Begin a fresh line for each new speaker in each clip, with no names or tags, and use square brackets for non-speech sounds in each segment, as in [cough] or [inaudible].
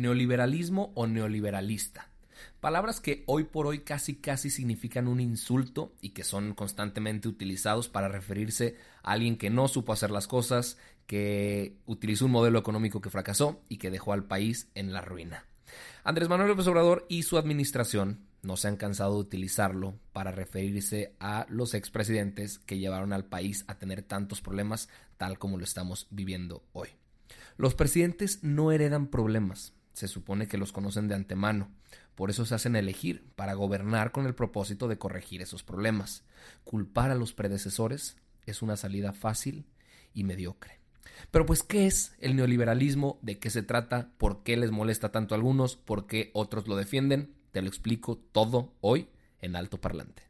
Neoliberalismo o neoliberalista. Palabras que hoy por hoy casi casi significan un insulto y que son constantemente utilizados para referirse a alguien que no supo hacer las cosas, que utilizó un modelo económico que fracasó y que dejó al país en la ruina. Andrés Manuel López Obrador y su administración no se han cansado de utilizarlo para referirse a los expresidentes que llevaron al país a tener tantos problemas tal como lo estamos viviendo hoy. Los presidentes no heredan problemas, se supone que los conocen de antemano, por eso se hacen elegir para gobernar con el propósito de corregir esos problemas. Culpar a los predecesores es una salida fácil y mediocre. Pero pues, ¿qué es el neoliberalismo? ¿De qué se trata? ¿Por qué les molesta tanto a algunos? ¿Por qué otros lo defienden? Te lo explico todo hoy en Alto Parlante.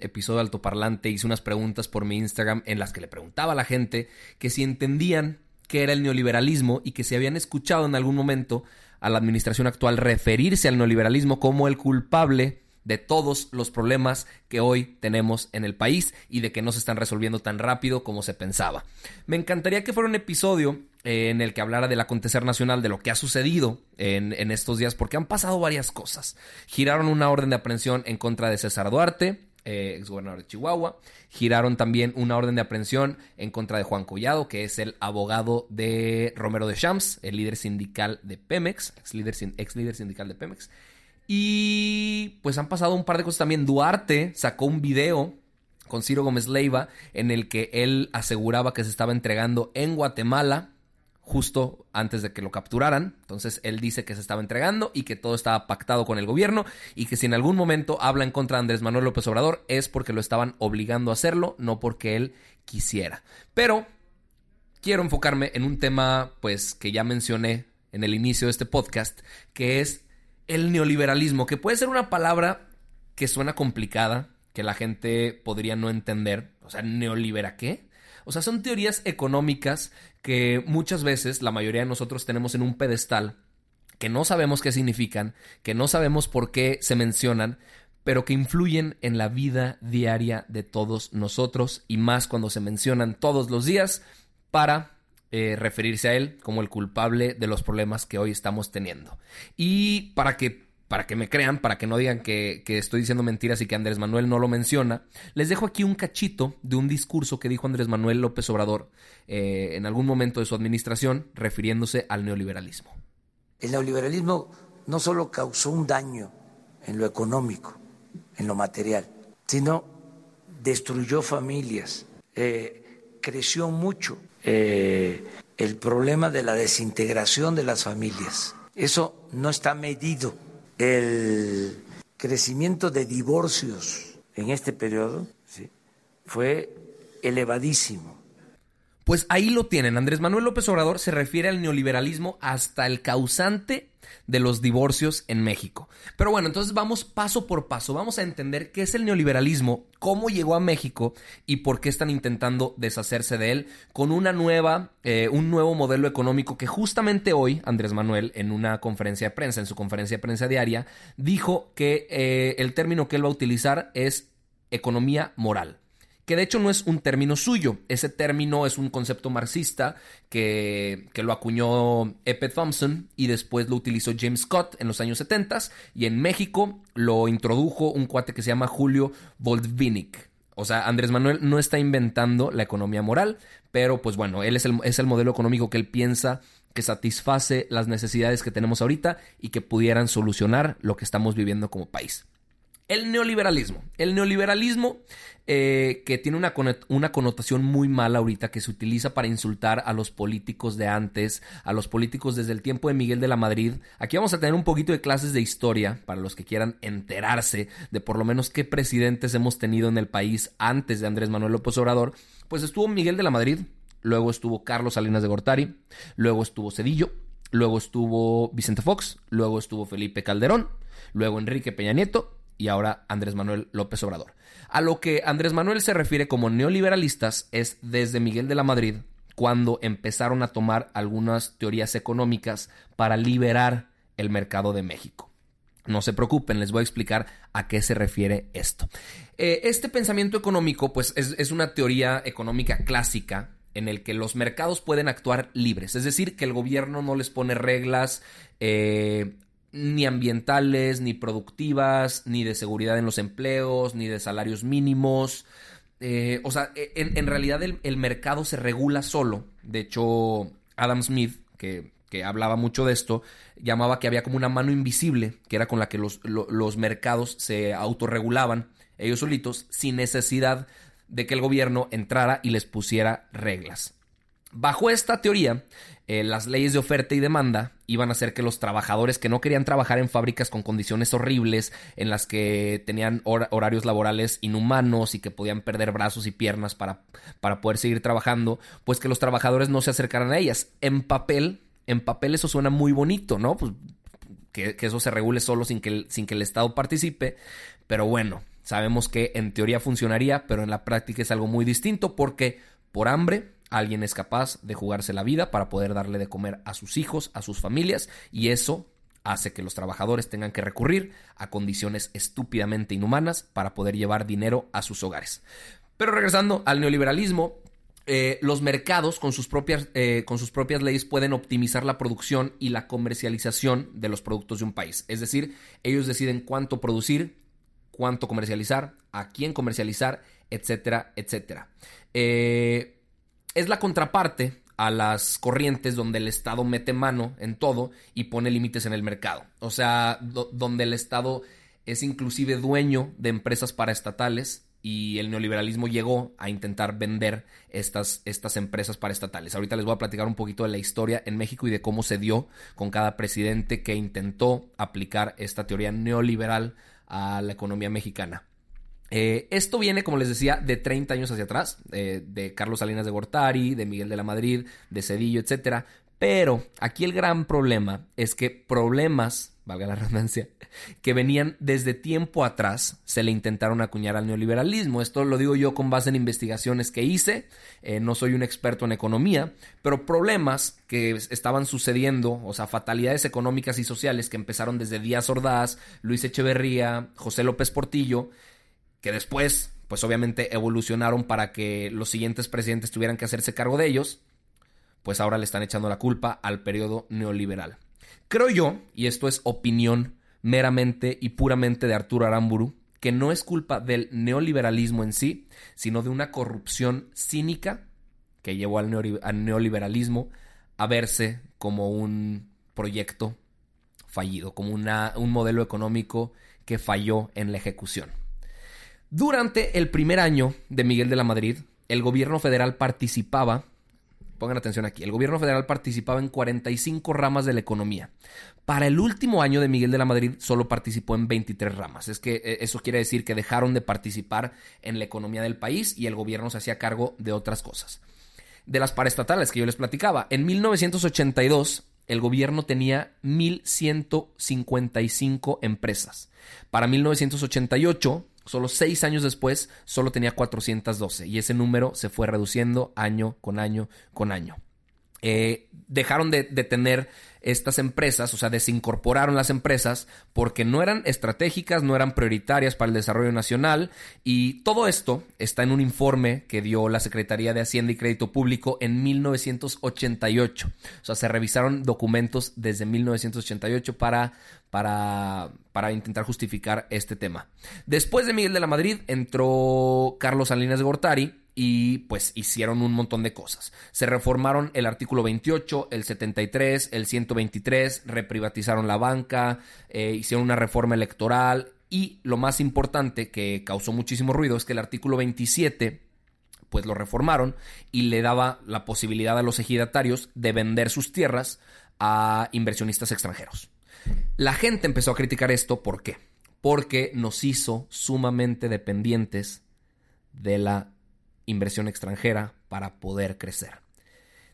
episodio altoparlante. Hice unas preguntas por mi Instagram en las que le preguntaba a la gente que si entendían qué era el neoliberalismo y que si habían escuchado en algún momento a la administración actual referirse al neoliberalismo como el culpable de todos los problemas que hoy tenemos en el país y de que no se están resolviendo tan rápido como se pensaba. Me encantaría que fuera un episodio eh, en el que hablara del acontecer nacional, de lo que ha sucedido en, en estos días, porque han pasado varias cosas. Giraron una orden de aprehensión en contra de César Duarte, eh, exgobernador de Chihuahua. Giraron también una orden de aprehensión en contra de Juan Collado, que es el abogado de Romero de Champs, el líder sindical de Pemex, ex líder, ex líder sindical de Pemex. Y pues han pasado un par de cosas también. Duarte sacó un video con Ciro Gómez Leiva en el que él aseguraba que se estaba entregando en Guatemala justo antes de que lo capturaran. Entonces él dice que se estaba entregando y que todo estaba pactado con el gobierno y que si en algún momento habla en contra de Andrés Manuel López Obrador es porque lo estaban obligando a hacerlo, no porque él quisiera. Pero quiero enfocarme en un tema pues que ya mencioné en el inicio de este podcast, que es el neoliberalismo, que puede ser una palabra que suena complicada, que la gente podría no entender. O sea, ¿neolibera qué? O sea, son teorías económicas que muchas veces la mayoría de nosotros tenemos en un pedestal, que no sabemos qué significan, que no sabemos por qué se mencionan, pero que influyen en la vida diaria de todos nosotros y más cuando se mencionan todos los días para eh, referirse a él como el culpable de los problemas que hoy estamos teniendo. Y para que, para que me crean, para que no digan que, estoy diciendo mentiras y que Andrés Manuel no lo menciona, les dejo aquí un cachito de un discurso que dijo Andrés Manuel López Obrador eh, en algún momento de su administración refiriéndose al neoliberalismo.
El neoliberalismo no solo causó un daño en lo económico, en lo material, sino destruyó familias, eh, creció mucho eh, el problema de la desintegración de las familias. Eso no está medido. El crecimiento de divorcios en este periodo fue elevadísimo.
Pues ahí lo tienen. Andrés Manuel López Obrador se refiere al neoliberalismo hasta el causante de los divorcios en México. Pero bueno, entonces vamos paso por paso, vamos a entender qué es el neoliberalismo, cómo llegó a México y por qué están intentando deshacerse de él con una nueva, eh, un nuevo modelo económico que justamente hoy Andrés Manuel en una conferencia de prensa, en su conferencia de prensa diaria, dijo que eh, el término que él va a utilizar es economía moral que de hecho no es un término suyo, ese término es un concepto marxista que, lo acuñó Epe Thompson y después lo utilizó James Scott en los años 70 y en México lo introdujo un cuate que se llama Julio Voldvinic. O sea, Andrés Manuel no está inventando la economía moral, pero pues bueno, él es el, es el modelo económico que él piensa que satisface las necesidades que tenemos ahorita y que pudieran solucionar lo que estamos viviendo como país. El neoliberalismo. El neoliberalismo eh, que tiene una, una, connotación muy mala ahorita, que se utiliza para insultar a los políticos de antes, a los políticos desde el tiempo de Miguel de la Madrid. Aquí vamos a tener un poquito de clases de historia para los que quieran enterarse de por lo menos qué presidentes hemos tenido en el país antes de Andrés Manuel López Obrador. Pues estuvo Miguel de la Madrid, luego estuvo Carlos Salinas de Gortari, luego estuvo Cedillo, luego estuvo Vicente Fox, luego estuvo Felipe Calderón, luego Enrique Peña Nieto y ahora Andrés Manuel López Obrador. A lo que Andrés Manuel se refiere como neoliberalistas es desde Miguel de la Madrid, cuando empezaron a tomar algunas teorías económicas para liberar el mercado de México. No se preocupen, les voy a explicar a qué se refiere esto. Eh, este pensamiento económico, pues, es, una teoría económica clásica en el que los mercados pueden actuar libres, es decir, que el gobierno no les pone reglas eh, ni ambientales, ni productivas, ni de seguridad en los empleos, ni de salarios mínimos. Eh, o sea, e, en, realidad el, mercado se regula solo. De hecho, Adam Smith, que, hablaba mucho de esto, llamaba que había como una mano invisible, que era con la que los, los mercados se autorregulaban ellos solitos, sin necesidad de que el gobierno entrara y les pusiera reglas. Bajo esta teoría, eh, las leyes de oferta y demanda iban a hacer que los trabajadores que no querían trabajar en fábricas con condiciones horribles, en las que tenían horarios laborales inhumanos y que podían perder brazos y piernas para, para poder seguir trabajando, pues que los trabajadores no se acercaran a ellas. En papel, en papel eso suena muy bonito, ¿no? Pues que, eso se regule solo sin que, sin que el Estado participe, pero bueno, sabemos que en teoría funcionaría, pero en la práctica es algo muy distinto porque por hambre Alguien es capaz de jugarse la vida para poder darle de comer a sus hijos, a sus familias, y eso hace que los trabajadores tengan que recurrir a condiciones estúpidamente inhumanas para poder llevar dinero a sus hogares. Pero regresando al neoliberalismo, eh, los mercados con sus, propias, eh, con sus propias leyes pueden optimizar la producción y la comercialización de los productos de un país. Es decir, ellos deciden cuánto producir, cuánto comercializar, a quién comercializar, etcétera, etcétera. Eh, es la contraparte a las corrientes donde el Estado mete mano en todo y pone límites en el mercado. O sea, donde el Estado es inclusive dueño de empresas paraestatales y el neoliberalismo llegó a intentar vender estas, estas empresas paraestatales. Ahorita les voy a platicar un poquito de la historia en México y de cómo se dio con cada presidente que intentó aplicar esta teoría neoliberal a la economía mexicana. Eh, esto viene, como les decía, de 30 años hacia atrás, eh, de Carlos Salinas de Gortari, de Miguel de la Madrid, de Cedillo, etc. Pero aquí el gran problema es que problemas, valga la redundancia, [laughs] que venían desde tiempo atrás, se le intentaron acuñar al neoliberalismo. Esto lo digo yo con base en investigaciones que hice, eh, no soy un experto en economía, pero problemas que estaban sucediendo, o sea, fatalidades económicas y sociales que empezaron desde Díaz Ordaz, Luis Echeverría, José López Portillo, que después, pues obviamente evolucionaron para que los siguientes presidentes tuvieran que hacerse cargo de ellos, pues ahora le están echando la culpa al periodo neoliberal. Creo yo, y esto es opinión meramente y puramente de Arturo Aramburu, que no es culpa del neoliberalismo en sí, sino de una corrupción cínica que llevó al, neoliberalismo a verse como un proyecto fallido, como una, un modelo económico que falló en la ejecución. Durante el primer año de Miguel de la Madrid, el gobierno federal participaba, pongan atención aquí, el gobierno federal participaba en 45 ramas de la economía. Para el último año de Miguel de la Madrid solo participó en 23 ramas. Es que eh, eso quiere decir que dejaron de participar en la economía del país y el gobierno se hacía cargo de otras cosas. De las paraestatales que yo les platicaba, en 1982 el gobierno tenía 1.155 empresas. Para 1988 Solo seis años después, solo tenía 412 y ese número se fue reduciendo año con año con año. Eh, dejaron de, tener estas empresas, o sea, desincorporaron las empresas porque no eran estratégicas, no eran prioritarias para el desarrollo nacional y todo esto está en un informe que dio la Secretaría de Hacienda y Crédito Público en 1988. O sea, se revisaron documentos desde 1988 para, para, para intentar justificar este tema. Después de Miguel de la Madrid entró Carlos Salinas de Gortari y pues hicieron un montón de cosas. Se reformaron el artículo 28, el 73, el 123, reprivatizaron la banca, eh, hicieron una reforma electoral y lo más importante que causó muchísimo ruido es que el artículo 27 pues lo reformaron y le daba la posibilidad a los ejidatarios de vender sus tierras a inversionistas extranjeros. La gente empezó a criticar esto, ¿por qué? Porque nos hizo sumamente dependientes de la inversión extranjera para poder crecer.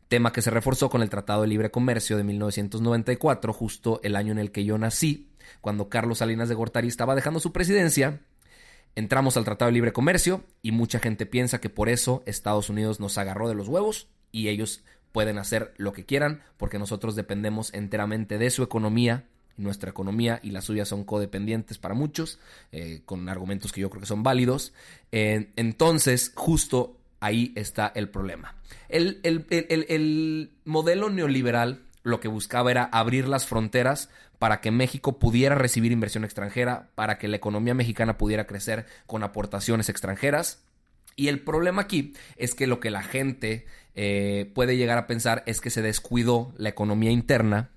Tema que se reforzó con el Tratado de Libre Comercio de 1994, justo el año en el que yo nací, cuando Carlos Salinas de Gortari estaba dejando su presidencia. Entramos al Tratado de Libre Comercio y mucha gente piensa que por eso Estados Unidos nos agarró de los huevos y ellos pueden hacer lo que quieran porque nosotros dependemos enteramente de su economía nuestra economía y la suya son codependientes para muchos, eh, con argumentos que yo creo que son válidos. entonces, justo ahí está el problema. El, el, modelo neoliberal lo que buscaba era abrir las fronteras para que México pudiera recibir inversión extranjera, para que la economía mexicana pudiera crecer con aportaciones extranjeras. Y el problema aquí es que lo que la gente eh, puede llegar a pensar es que se descuidó la economía interna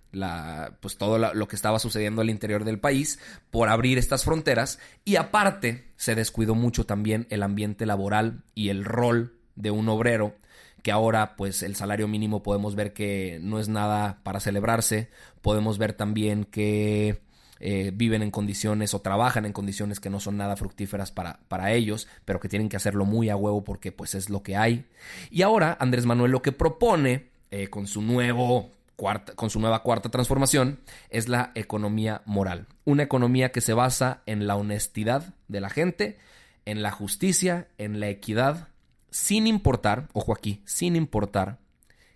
pues todo lo que estaba sucediendo al interior del país por abrir estas fronteras y aparte se descuidó mucho también el ambiente laboral y el rol de un obrero que ahora pues el salario mínimo podemos ver que no es nada para celebrarse, podemos ver también que eh, viven en condiciones o trabajan en condiciones que no son nada fructíferas para, para ellos, pero que tienen que hacerlo muy a huevo porque pues es lo que hay. Y ahora Andrés Manuel lo que propone eh, con su nuevo con su nueva cuarta transformación, es la economía moral. Una economía que se basa en la honestidad de la gente, en la justicia, en la equidad, sin importar, ojo aquí, sin importar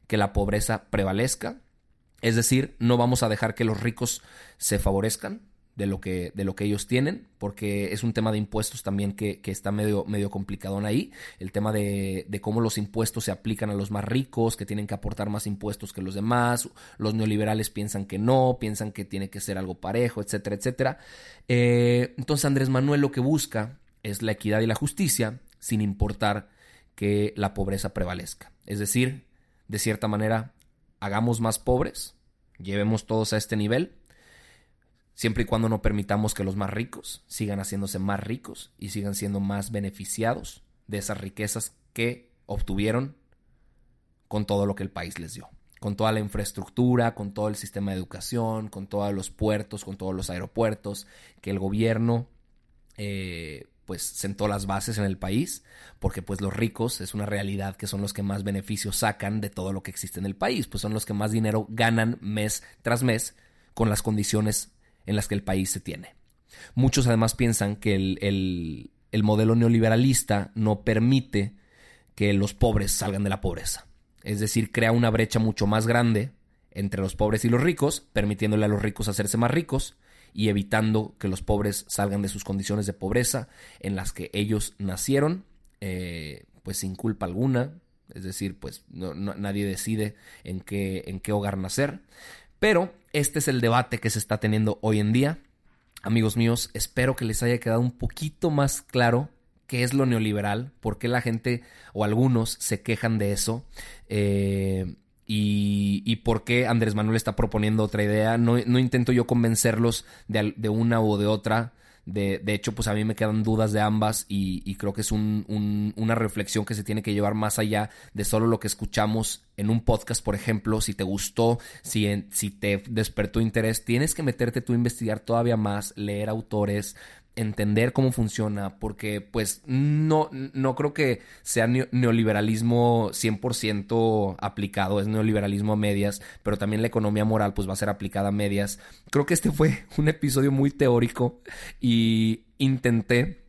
que la pobreza prevalezca. Es decir, no vamos a dejar que los ricos se favorezcan, de lo que, de lo que ellos tienen, porque es un tema de impuestos también que, está medio, medio complicado ahí. El tema de, de, cómo los impuestos se aplican a los más ricos, que tienen que aportar más impuestos que los demás. Los neoliberales piensan que no, piensan que tiene que ser algo parejo, etcétera, etcétera. Eh, entonces Andrés Manuel lo que busca es la equidad y la justicia, sin importar que la pobreza prevalezca. Es decir, de cierta manera, hagamos más pobres, llevemos todos a este nivel siempre y cuando no permitamos que los más ricos sigan haciéndose más ricos y sigan siendo más beneficiados de esas riquezas que obtuvieron con todo lo que el país les dio, con toda la infraestructura, con todo el sistema de educación, con todos los puertos, con todos los aeropuertos, que el gobierno eh, pues sentó las bases en el país, porque pues los ricos es una realidad que son los que más beneficios sacan de todo lo que existe en el país, pues son los que más dinero ganan mes tras mes con las condiciones en las que el país se tiene. Muchos además piensan que el, modelo neoliberalista no permite que los pobres salgan de la pobreza. Es decir, crea una brecha mucho más grande entre los pobres y los ricos, permitiéndole a los ricos hacerse más ricos y evitando que los pobres salgan de sus condiciones de pobreza en las que ellos nacieron, eh, pues sin culpa alguna. Es decir, pues nadie decide en qué, en qué hogar nacer. Pero este es el debate que se está teniendo hoy en día. Amigos míos, espero que les haya quedado un poquito más claro qué es lo neoliberal, por qué la gente o algunos se quejan de eso. Eh, y, por qué Andrés Manuel está proponiendo otra idea. No, intento yo convencerlos de, de, una o de otra. De, hecho, pues a mí me quedan dudas de ambas y, creo que es una reflexión que se tiene que llevar más allá de solo lo que escuchamos en un podcast, por ejemplo. Si te gustó, si, si te despertó interés, tienes que meterte tú a investigar todavía más, leer autores, entender cómo funciona, porque pues no, no creo que sea neoliberalismo 100% aplicado, es neoliberalismo a medias, pero también la economía moral pues va a ser aplicada a medias. Creo que este [laughs] fue un episodio muy teórico y intenté,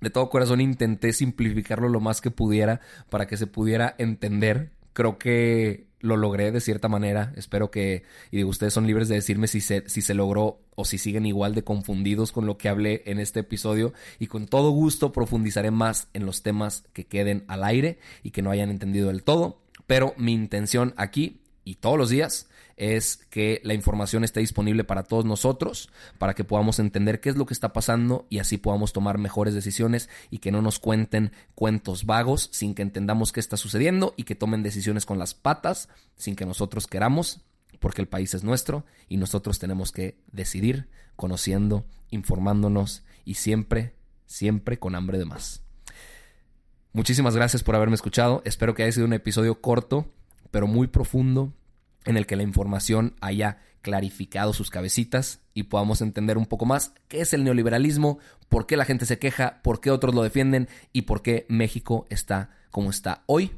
de todo corazón intenté simplificarlo lo más que pudiera para que se pudiera entender. Creo que lo logré de cierta manera. Espero que, y ustedes son libres de decirme si se, si se logró o si siguen igual de confundidos con lo que hablé en este episodio. Y con todo gusto profundizaré más en los temas que queden al aire y que no hayan entendido del todo. Pero mi intención aquí y todos los días es que la información esté disponible para todos nosotros, para que podamos entender qué es lo que está pasando y así podamos tomar mejores decisiones y que no nos cuenten cuentos vagos sin que entendamos qué está sucediendo y que tomen decisiones con las patas sin que nosotros queramos, porque el país es nuestro y nosotros tenemos que decidir conociendo, informándonos y siempre, siempre con hambre de más. Muchísimas gracias por haberme escuchado. Espero que haya sido un episodio corto, pero muy profundo en el que la información haya clarificado sus cabecitas y podamos entender un poco más qué es el neoliberalismo, por qué la gente se queja, por qué otros lo defienden y por qué México está como está hoy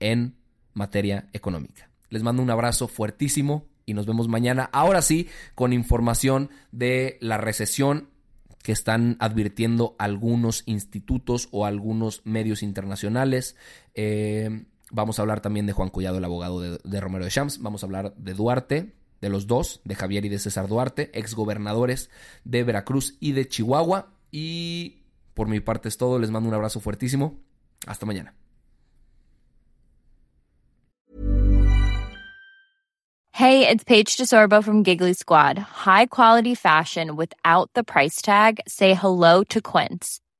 en materia económica. Les mando un abrazo fuertísimo y nos vemos mañana, ahora sí, con información de la recesión que están advirtiendo algunos institutos o algunos medios internacionales. Eh, Vamos a hablar también de Juan Collado, el abogado de, Romero de Champs. Vamos a hablar de Duarte, de los dos, de Javier y de César Duarte, exgobernadores de Veracruz y de Chihuahua. Y por mi parte es todo. Les mando un abrazo fuertísimo. Hasta mañana.
Hey, it's Paige DeSorbo from Giggly Squad. High quality fashion without the price tag. Say hello to Quince.